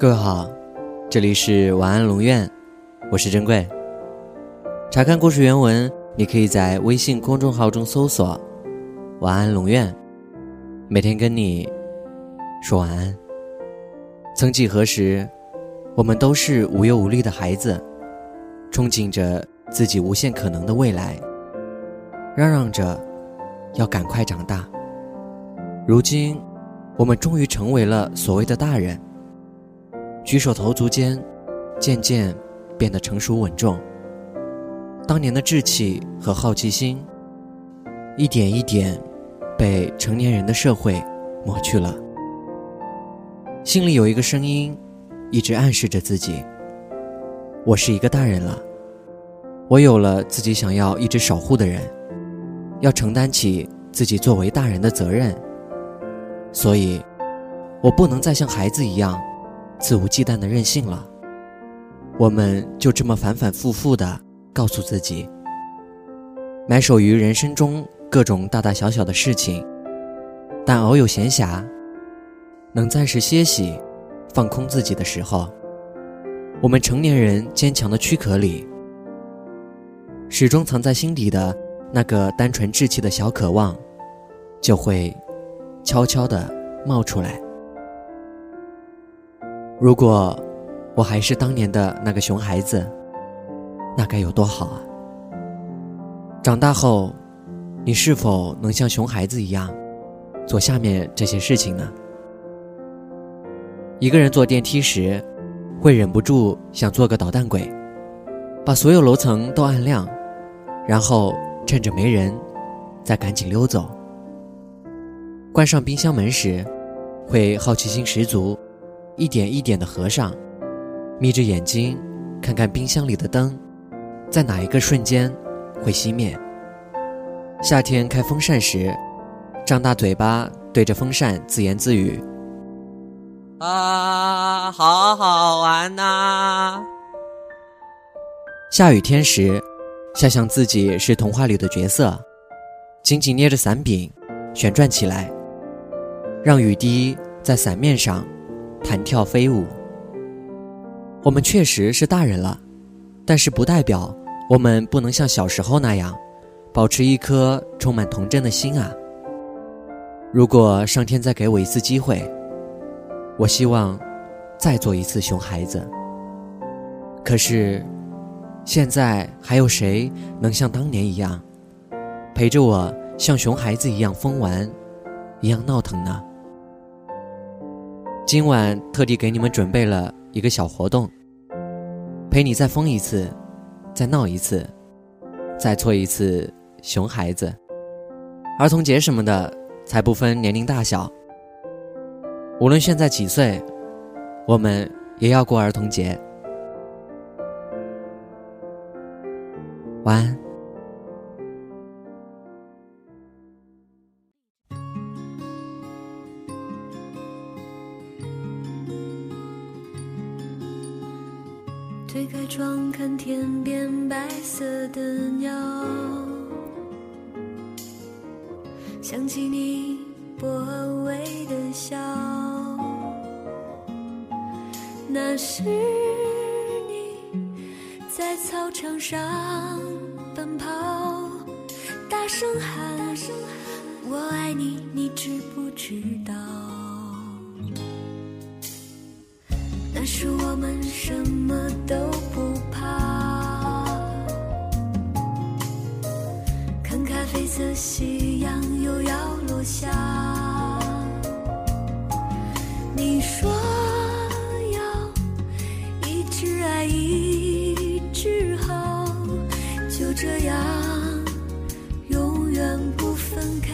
各位好，这里是晚安龙院，我是珍贵。查看故事原文，你可以在微信公众号中搜索“晚安龙院”，每天跟你说晚安。曾几何时，我们都是无忧无虑的孩子，憧憬着自己无限可能的未来，嚷嚷着要赶快长大。如今，我们终于成为了所谓的大人。举手投足间，渐渐变得成熟稳重。当年的稚气和好奇心，一点一点被成年人的社会抹去了。心里有一个声音，一直暗示着自己：我是一个大人了，我有了自己想要一直守护的人，要承担起自己作为大人的责任。所以，我不能再像孩子一样。肆无忌惮的任性了，我们就这么反反复复的告诉自己，埋首于人生中各种大大小小的事情，但偶有闲暇，能暂时歇息、放空自己的时候，我们成年人坚强的躯壳里，始终藏在心底的那个单纯稚气的小渴望，就会悄悄的冒出来。如果我还是当年的那个熊孩子，那该有多好啊！长大后，你是否能像熊孩子一样，做下面这些事情呢？一个人坐电梯时，会忍不住想做个捣蛋鬼，把所有楼层都按亮，然后趁着没人，再赶紧溜走。关上冰箱门时，会好奇心十足。一点一点的合上，眯着眼睛看看冰箱里的灯，在哪一个瞬间会熄灭。夏天开风扇时，张大嘴巴对着风扇自言自语：“啊，好好玩呐！”下雨天时，想象自己是童话里的角色，紧紧捏着伞柄，旋转起来，让雨滴在伞面上。弹跳飞舞，我们确实是大人了，但是不代表我们不能像小时候那样，保持一颗充满童真的心啊！如果上天再给我一次机会，我希望再做一次熊孩子。可是，现在还有谁能像当年一样，陪着我像熊孩子一样疯玩，一样闹腾呢？今晚特地给你们准备了一个小活动，陪你再疯一次，再闹一次，再做一次熊孩子。儿童节什么的才不分年龄大小，无论现在几岁，我们也要过儿童节。晚安。推开窗，看天边白色的鸟，想起你薄荷味的笑，那是你在操场上奔跑，大声喊“我爱你”，你知不知道？那时我们什么都不怕，看咖啡色夕阳又要落下。你说要一直爱一直好，就这样永远不分开。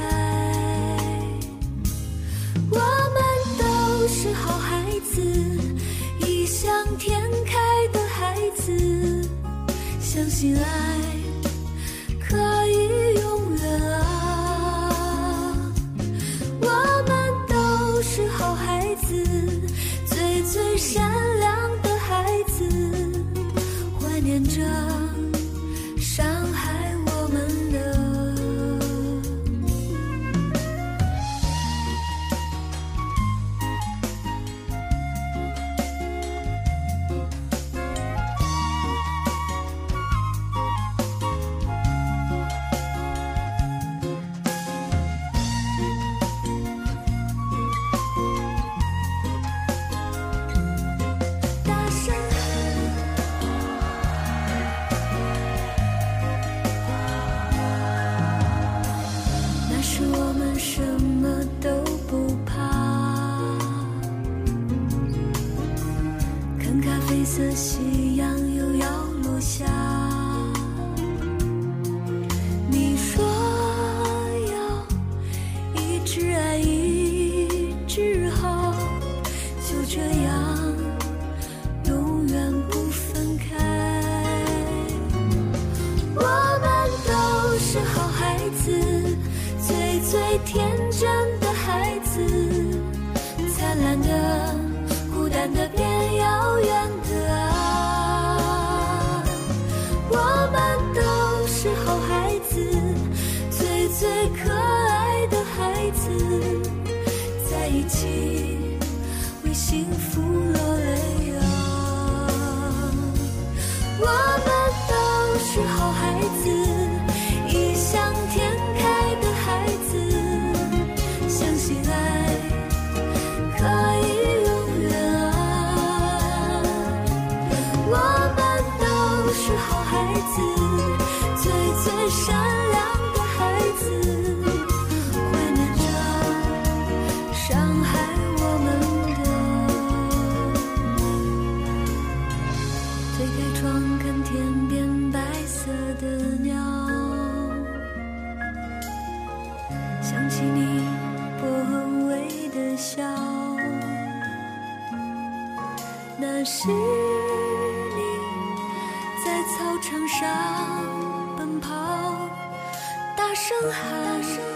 我们都是好孩子。天开的孩子，相信爱可以永远啊！我们都是好孩子，最最善良的孩子，怀念着伤害。咖啡色夕阳又要落下。善良的孩子怀念着伤害我们的推开窗看天边白色的鸟想起你薄荷味的笑那是你在操场上大声喊。